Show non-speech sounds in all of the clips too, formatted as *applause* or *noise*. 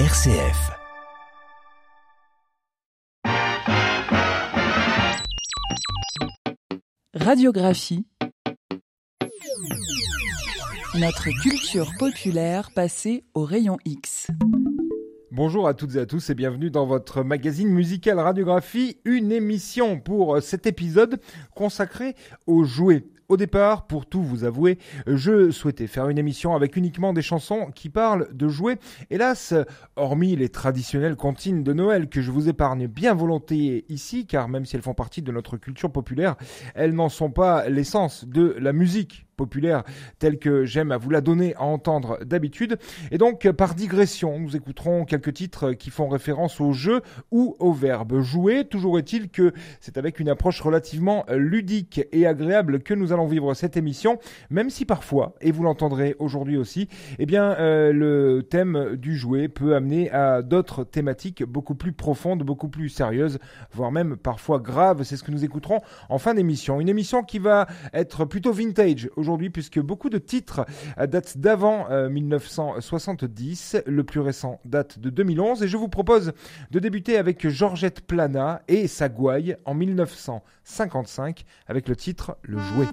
RCF. Radiographie. Notre culture populaire passée au rayon X. Bonjour à toutes et à tous et bienvenue dans votre magazine musical Radiographie, une émission pour cet épisode consacré aux jouets. Au départ, pour tout vous avouer, je souhaitais faire une émission avec uniquement des chansons qui parlent de jouets. Hélas, hormis les traditionnelles comptines de Noël que je vous épargne bien volontiers ici, car même si elles font partie de notre culture populaire, elles n'en sont pas l'essence de la musique populaire telle que j'aime à vous la donner à entendre d'habitude. Et donc, par digression, nous écouterons quelques titres qui font référence au jeu ou au verbe jouer. Toujours est-il que c'est avec une approche relativement ludique et agréable que nous allons vivre cette émission, même si parfois, et vous l'entendrez aujourd'hui aussi, eh bien, euh, le thème du jouet peut amener à d'autres thématiques beaucoup plus profondes, beaucoup plus sérieuses, voire même parfois graves. C'est ce que nous écouterons en fin d'émission. Une émission qui va être plutôt vintage aujourd'hui puisque beaucoup de titres datent d'avant 1970. Le plus récent date de 2011 et je vous propose de débuter avec Georgette Plana et sa gouaille en 1955 avec le titre Le Jouet.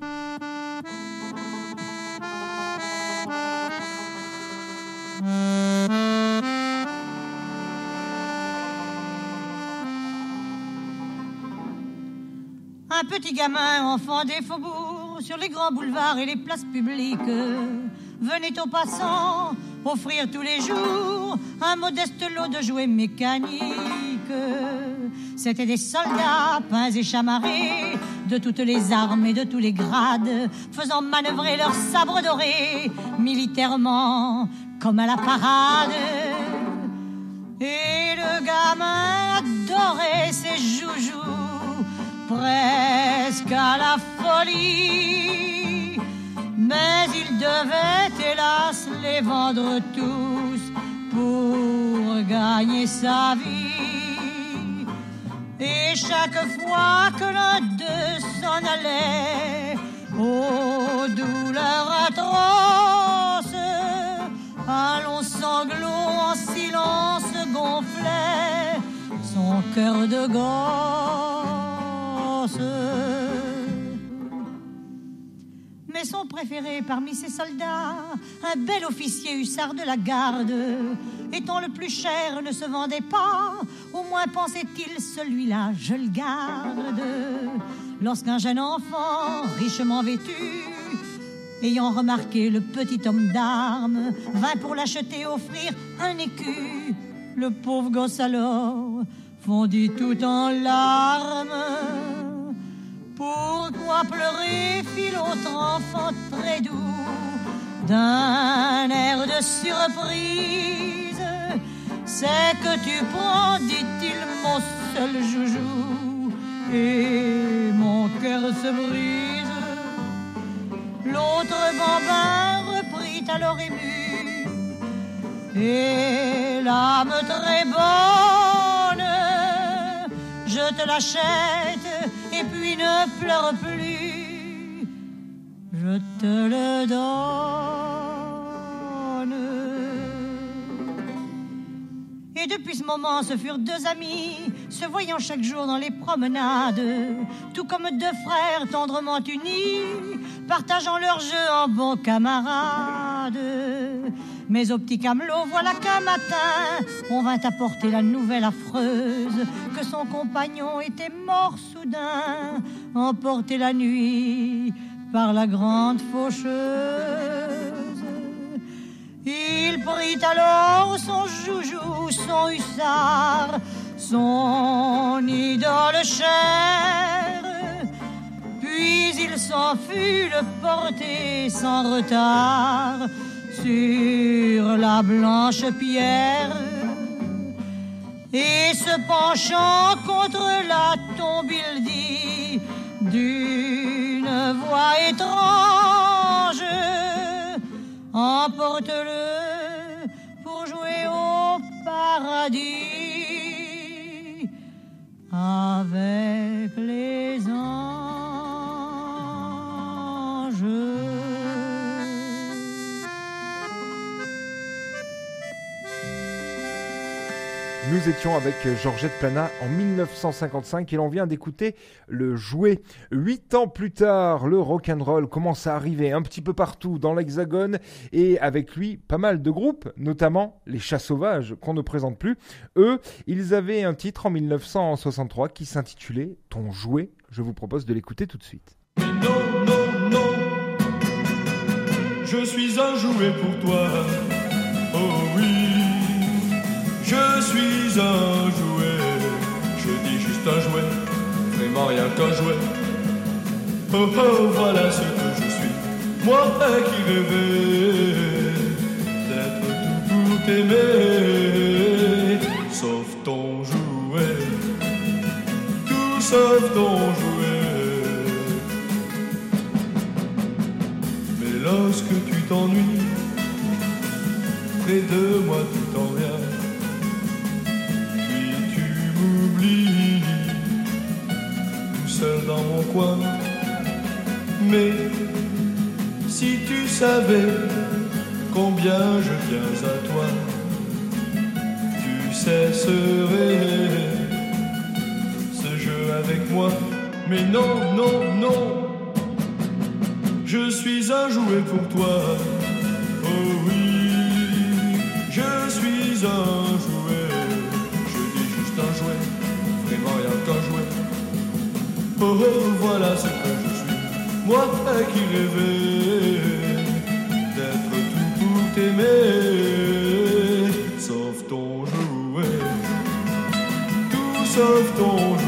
Un petit gamin, enfant des faubourgs, sur les grands boulevards et les places publiques, venait aux passants offrir tous les jours un modeste lot de jouets mécaniques. C'étaient des soldats peints et chamarrés de toutes les armes et de tous les grades, faisant manœuvrer leurs sabres dorés militairement comme à la parade. Et le gamin adorait ses joujoux presque à la folie. Mais il devait hélas les vendre tous pour gagner sa vie. Et chaque fois que l'un d'eux s'en allait, aux douleurs atroces, un long sanglot en silence gonflait son cœur de gosse. Mais son préféré parmi ses soldats, un bel officier hussard de la garde, étant le plus cher, ne se vendait pas. Au moins pensait-il, celui-là, je le garde. Lorsqu'un jeune enfant, richement vêtu, ayant remarqué le petit homme d'armes, vint pour l'acheter, offrir un écu. Le pauvre gosse alors fondit tout en larmes. Pourquoi pleurer, fit l'autre enfant très doux, d'un air de surprise. C'est que tu prends, dit-il, mon seul joujou, et mon cœur se brise. L'autre bambin reprit alors ému, et l'âme très bonne, je te l'achète et puis ne pleure plus, je te le donne. Et depuis ce moment, ce furent deux amis, se voyant chaque jour dans les promenades, tout comme deux frères tendrement unis, partageant leur jeu en bons camarades. Mais au petit camelot, voilà qu'un matin, on vint apporter la nouvelle affreuse que son compagnon était mort soudain, emporté la nuit par la grande faucheuse. Il prit alors son joujou, son hussard, son idole chère, puis il s'en fut le porter sans retard sur la blanche pierre et se penchant contre la tombe, il dit d'une voix étrange Emporte-le pour jouer au paradis avec Nous étions avec Georgette Plana en 1955 et l'on vient d'écouter le jouet. Huit ans plus tard, le rock'n'roll commence à arriver un petit peu partout dans l'Hexagone et avec lui pas mal de groupes, notamment les Chats Sauvages qu'on ne présente plus. Eux, ils avaient un titre en 1963 qui s'intitulait Ton jouet. Je vous propose de l'écouter tout de suite. je suis un jouet pour toi. Oh oui. Je suis un jouet, je dis juste un jouet, vraiment rien qu'un jouet. Oh oh, voilà ce que je suis, moi qui rêvais d'être tout pour t'aimer, sauf ton jouet, tout sauf ton jouet. Mais lorsque tu t'ennuies, près de moi tout Mais si tu savais combien je viens à toi, tu cesserais ce jeu avec moi. Mais non, non, non, je suis un jouet pour toi. Oh oui, je suis Oh, voilà ce que je suis, moi qui rêvais d'être tout pour t'aimer, sauf ton jouet, tout sauf ton jouet.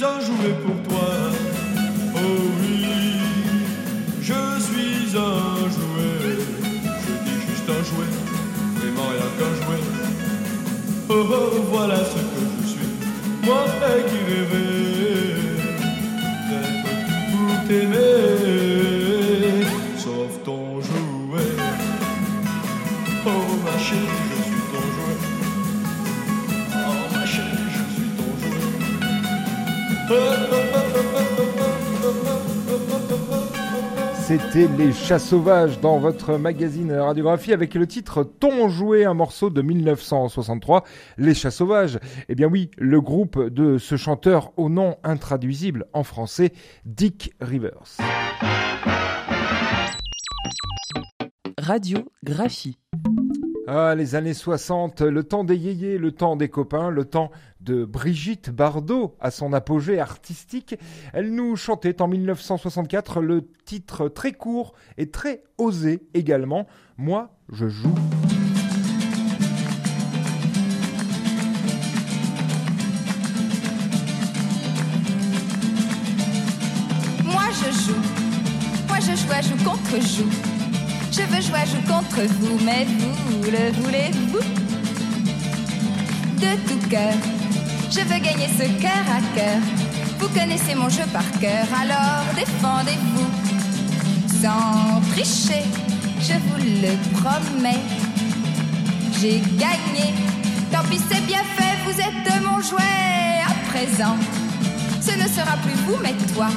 visage ou l'épaule. C'était Les Chats Sauvages dans votre magazine Radiographie avec le titre Ton joué, un morceau de 1963. Les Chats Sauvages, eh bien oui, le groupe de ce chanteur au nom intraduisible en français, Dick Rivers. Radiographie. Ah, les années 60, le temps des yéyés, le temps des copains, le temps de Brigitte Bardot à son apogée artistique. Elle nous chantait en 1964 le titre très court et très osé également, Moi, je joue. Moi, je joue. Moi, je joue à joue contre joue. Je veux jouer joue contre vous, mais vous le voulez-vous? De tout cœur, je veux gagner ce cœur à cœur. Vous connaissez mon jeu par cœur, alors défendez-vous. Sans tricher, je vous le promets. J'ai gagné, tant pis c'est bien fait, vous êtes mon jouet à présent. Ce ne sera plus vous, mais toi.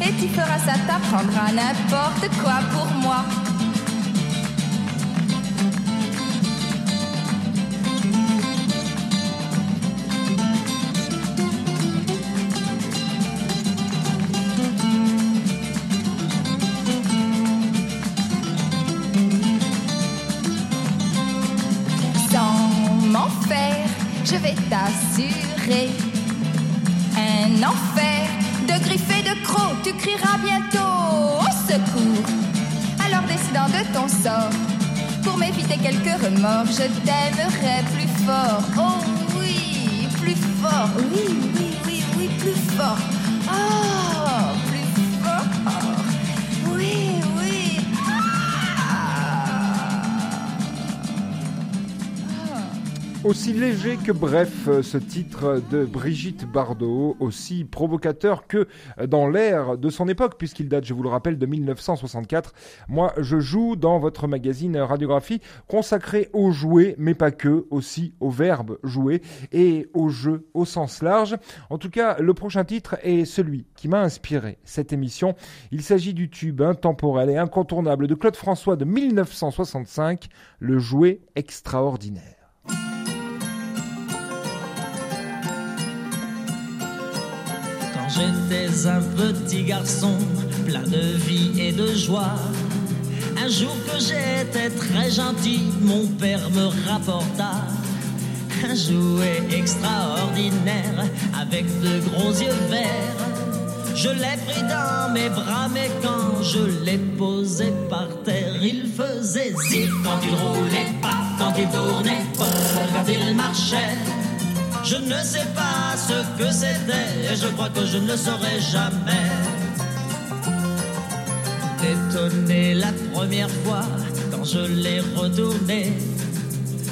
Et tu feras ça, t'apprendras n'importe quoi pour moi. Remords, je t'aimerai plus fort. Oh oui, plus fort. Oui, oui, oui, oui, plus fort. Oh, Aussi léger que bref, euh, ce titre de Brigitte Bardot, aussi provocateur que dans l'air de son époque, puisqu'il date, je vous le rappelle, de 1964. Moi, je joue dans votre magazine Radiographie, consacré aux jouets, mais pas que, aussi au verbe jouer et au jeu au sens large. En tout cas, le prochain titre est celui qui m'a inspiré cette émission. Il s'agit du tube intemporel et incontournable de Claude François de 1965, le jouet extraordinaire. J'étais un petit garçon plein de vie et de joie. Un jour que j'étais très gentil, mon père me rapporta un jouet extraordinaire avec de gros yeux verts. Je l'ai pris dans mes bras, mais quand je l'ai posé par terre, il faisait zip quand il roulait, pas quand il tournait, pas quand il marchait. Je ne sais pas ce que c'était et je crois que je ne le saurai jamais. Étonné la première fois quand je l'ai retourné,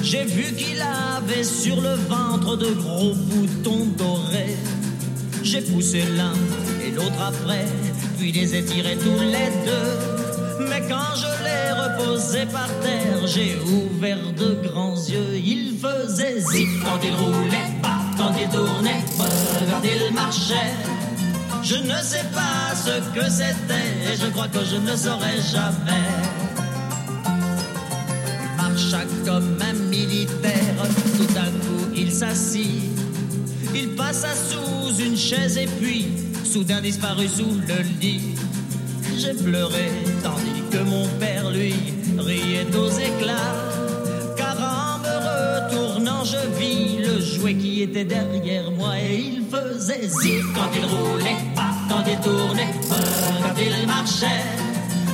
j'ai vu qu'il avait sur le ventre de gros boutons dorés. J'ai poussé l'un et l'autre après, puis les ai tirés tous les deux. Mais quand je l'ai reposé par terre, j'ai ouvert de grands yeux. Il faisait zip quand il roulait quand il tournait, quand il marchait. Je ne sais pas ce que c'était et je crois que je ne saurais jamais. Il marcha comme un militaire, tout d'un coup il s'assit. Il passa sous une chaise et puis soudain disparut sous le lit. J'ai pleuré tandis que mon père lui riait aux éclats je vis le jouet qui était derrière moi et il faisait zip quand il roulait, quand il tournait, quand il marchait.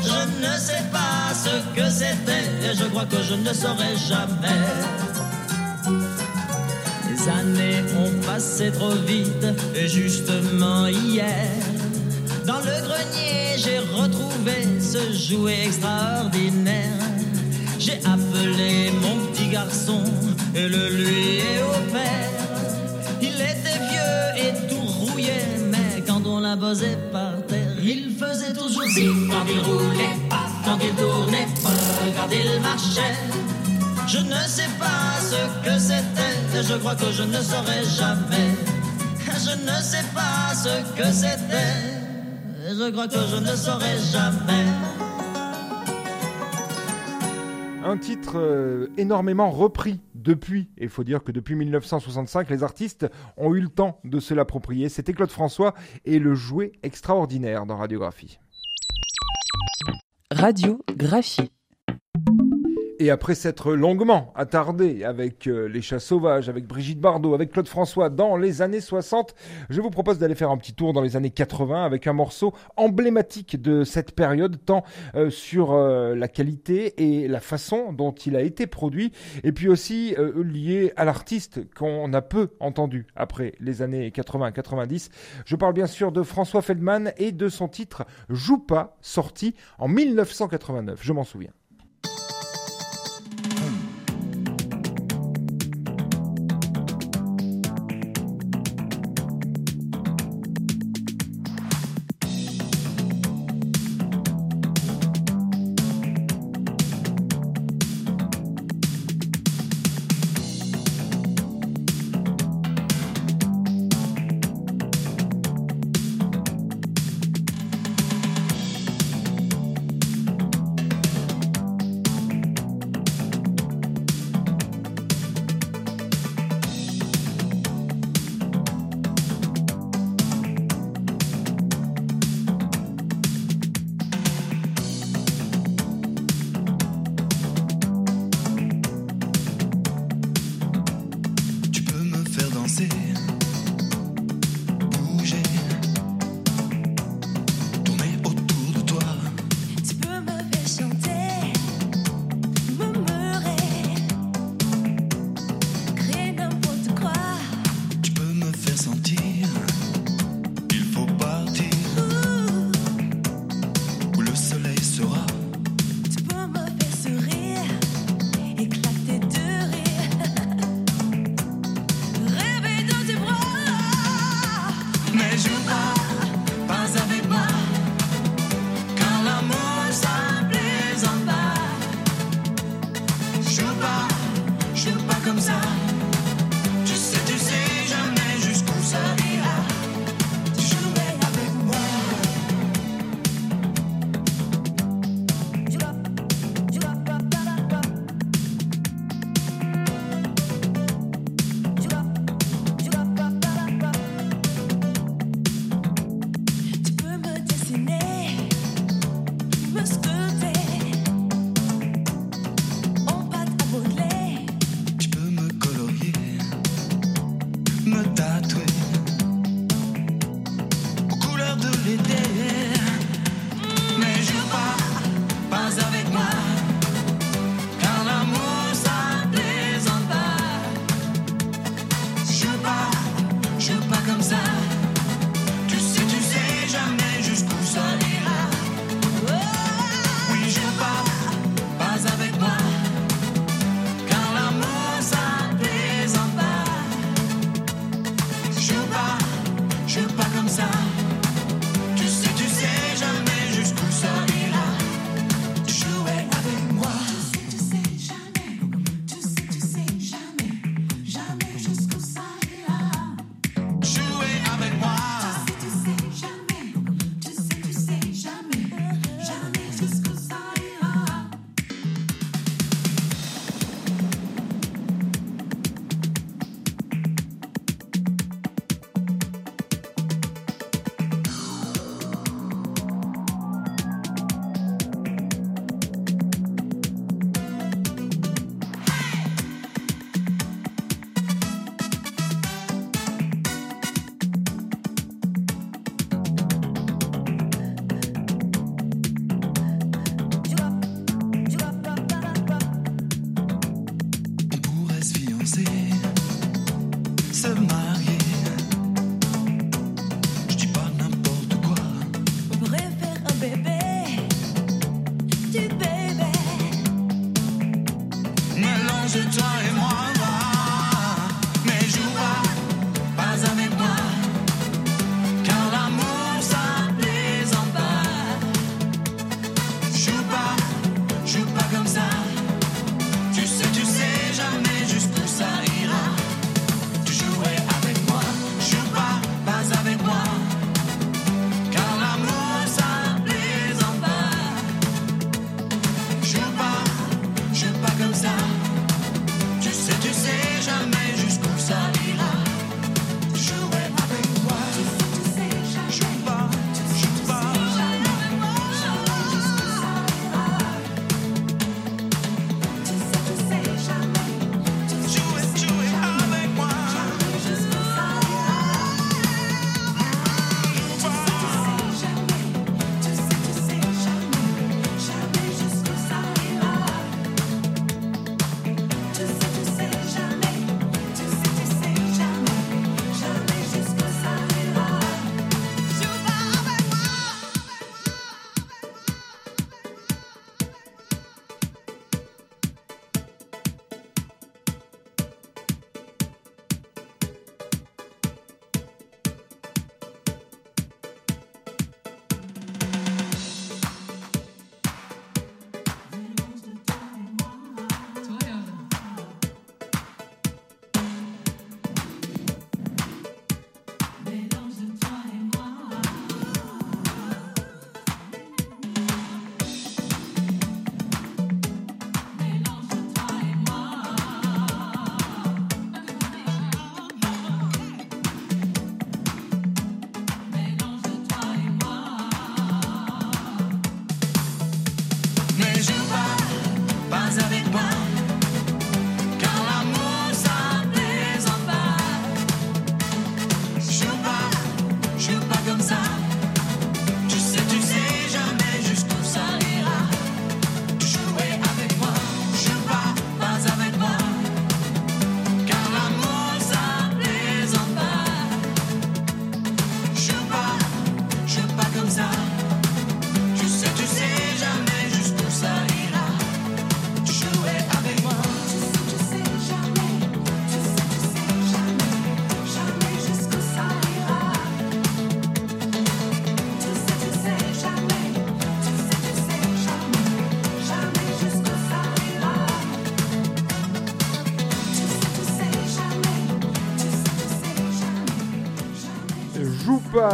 Je ne sais pas ce que c'était et je crois que je ne saurais jamais. Les années ont passé trop vite et justement hier, dans le grenier, j'ai retrouvé ce jouet extraordinaire. J'ai appelé mon petit garçon et le lui est offert. Il était vieux et tout rouillé, mais quand on l'a posé par terre, il faisait toujours si quand il roulait, pas quand il tournait, pas quand il marchait. Je ne sais pas ce que c'était, je crois que je ne saurais jamais. *laughs* Je ne sais pas ce que c'était, je crois que je ne saurais jamais un titre euh, énormément repris depuis. Et il faut dire que depuis 1965, les artistes ont eu le temps de se l'approprier. C'était Claude François et le jouet extraordinaire dans Radiographie. Radiographie. Et après s'être longuement attardé avec euh, Les Chats Sauvages, avec Brigitte Bardot, avec Claude François dans les années 60, je vous propose d'aller faire un petit tour dans les années 80 avec un morceau emblématique de cette période, tant euh, sur euh, la qualité et la façon dont il a été produit, et puis aussi lié à l'artiste qu'on a peu entendu après les années 80-90. Je parle bien sûr de François Feldman et de son titre Joue pas, sorti en 1989, je m'en souviens.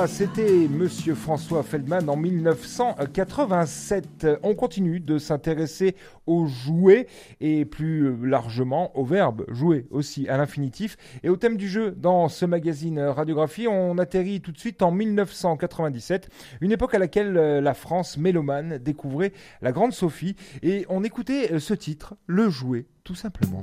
C'était Monsieur François Feldman en 1987. On continue de s'intéresser aux jouets et plus largement au verbe jouer aussi à l'infinitif et au thème du jeu. Dans ce magazine Radiographie, on atterrit tout de suite en 1997, une époque à laquelle la France mélomane découvrait la Grande Sophie et on écoutait ce titre, le jouet, tout simplement.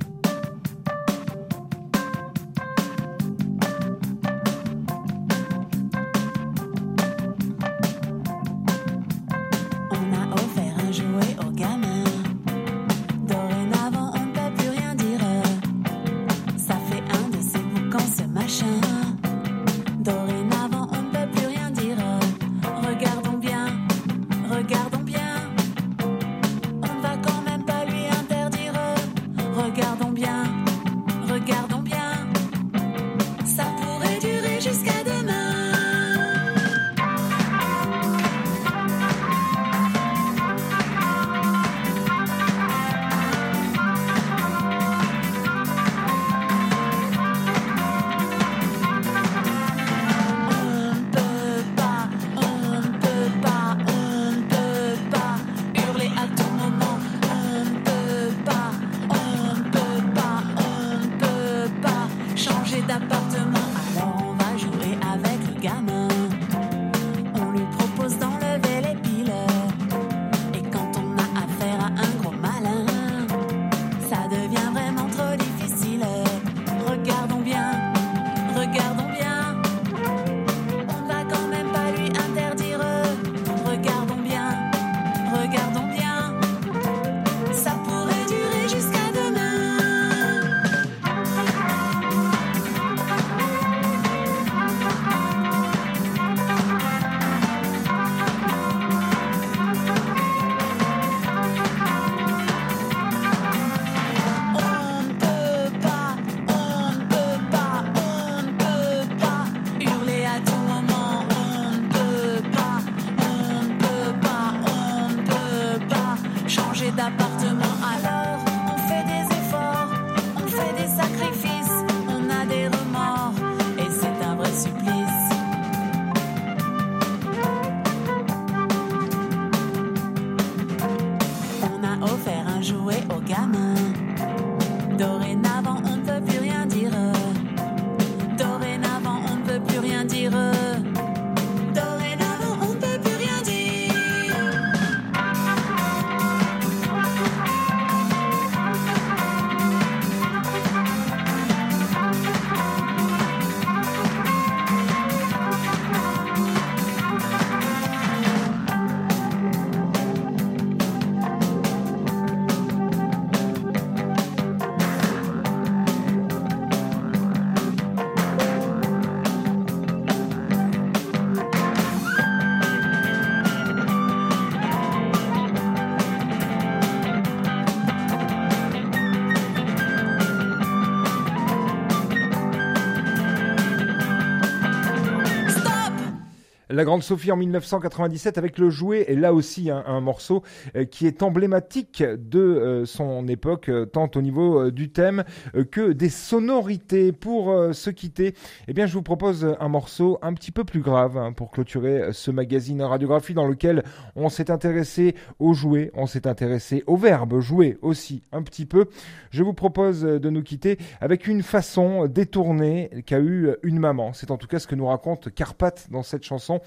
La Grande Sophie en 1997 avec le jouet et là aussi un, un morceau euh, qui est emblématique de euh, son époque euh, tant au niveau du thème que des sonorités. Pour se quitter, eh bien je vous propose un morceau un petit peu plus grave hein, pour clôturer ce magazine radiographie dans lequel on s'est intéressé au jouet, on s'est intéressé au verbe jouer aussi un petit peu. Je vous propose de nous quitter avec une façon détournée qu'a eu une maman. C'est en tout cas ce que nous raconte Carpath dans cette chanson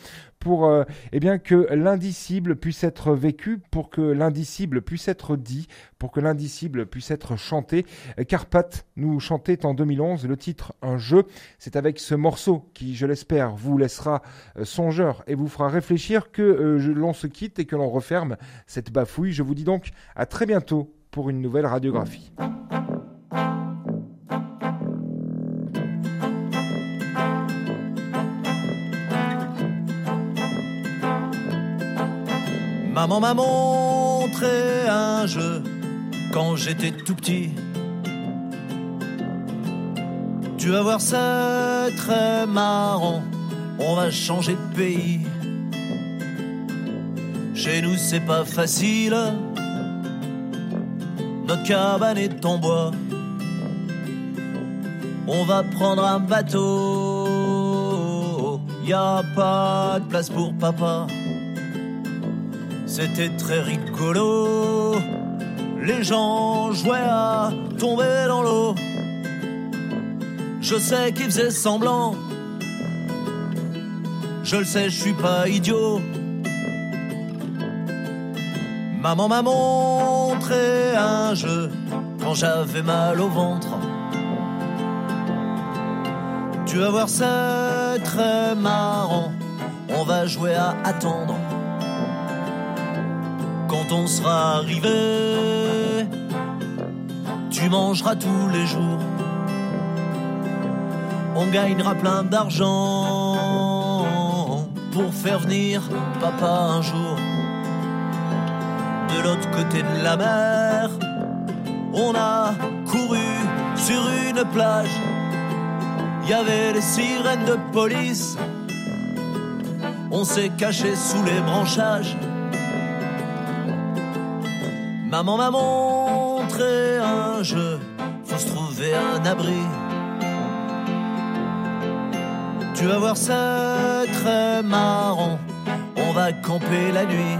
pour euh, eh bien que l'indicible puisse être vécu, pour que l'indicible puisse être dit, pour que l'indicible puisse être chanté. Carpath nous chantait en 2011 le titre Un jeu. C'est avec ce morceau qui, je l'espère, vous laissera euh, songeur et vous fera réfléchir que euh, l'on se quitte et que l'on referme cette bafouille. Je vous dis donc à très bientôt pour une nouvelle radiographie. Maman m'a montré un jeu quand j'étais tout petit. Tu vas voir, c'est très marrant. On va changer de pays. Chez nous, c'est pas facile. Notre cabane est en bois. On va prendre un bateau. Y a pas de place pour papa. C'était très rigolo. Les gens jouaient à tomber dans l'eau. Je sais qu'ils faisaient semblant. Je le sais, je suis pas idiot. Maman m'a montré un jeu quand j'avais mal au ventre. Tu vas voir, c'est très marrant. On va jouer à attendre on sera arrivé, tu mangeras tous les jours. On gagnera plein d'argent pour faire venir papa un jour. De l'autre côté de la mer, on a couru sur une plage. Il y avait des sirènes de police. On s'est caché sous les branchages. Maman m'a montré un jeu, faut se trouver un abri. Tu vas voir, c'est très marrant, on va camper la nuit.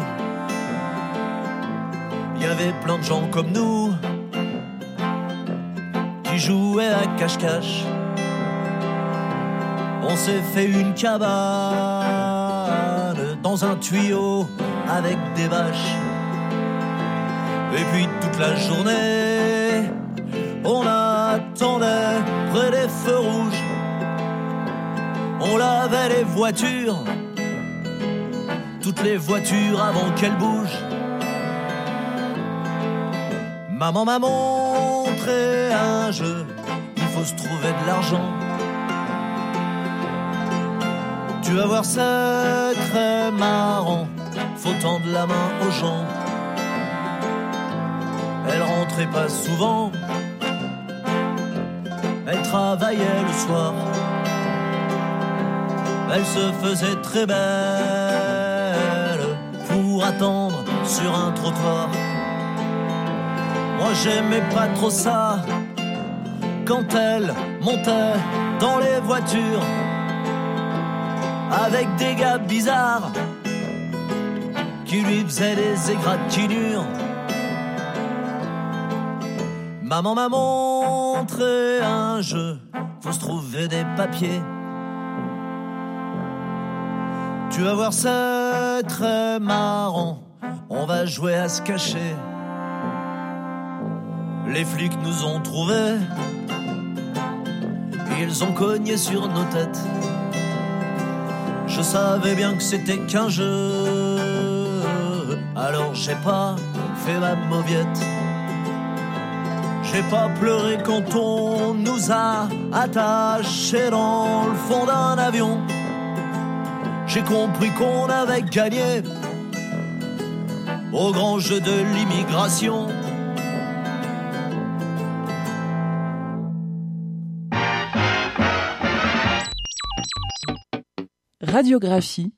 Il y avait plein de gens comme nous qui jouaient à cache-cache. On s'est fait une cabane dans un tuyau avec des vaches. Et puis toute la journée, on attendait près des feux rouges. On lavait les voitures, toutes les voitures avant qu'elles bougent. Maman m'a montré un jeu, il faut se trouver de l'argent. Tu vas voir, c'est très marrant, faut tendre la main aux gens. Rentrait pas souvent. Elle travaillait le soir. Elle se faisait très belle pour attendre sur un trottoir. j'aimais pas trop ça. Quand elle montait dans les voitures avec des gars bizarres qui lui faisaient des égratignures. Maman m'a montré un jeu, faut se trouver des papiers. Tu vas voir, c'est très marrant. On va jouer à se cacher. Les flics nous ont trouvés. Ils ont cogné sur nos têtes. Je savais bien que c'était qu'un jeu. Alors j'ai pas fait ma mauviette. J'ai pas pleuré quand on nous a attachés dans le fond d'un avion. J'ai compris qu'on avait gagné au grand jeu de l'immigration. Radiographie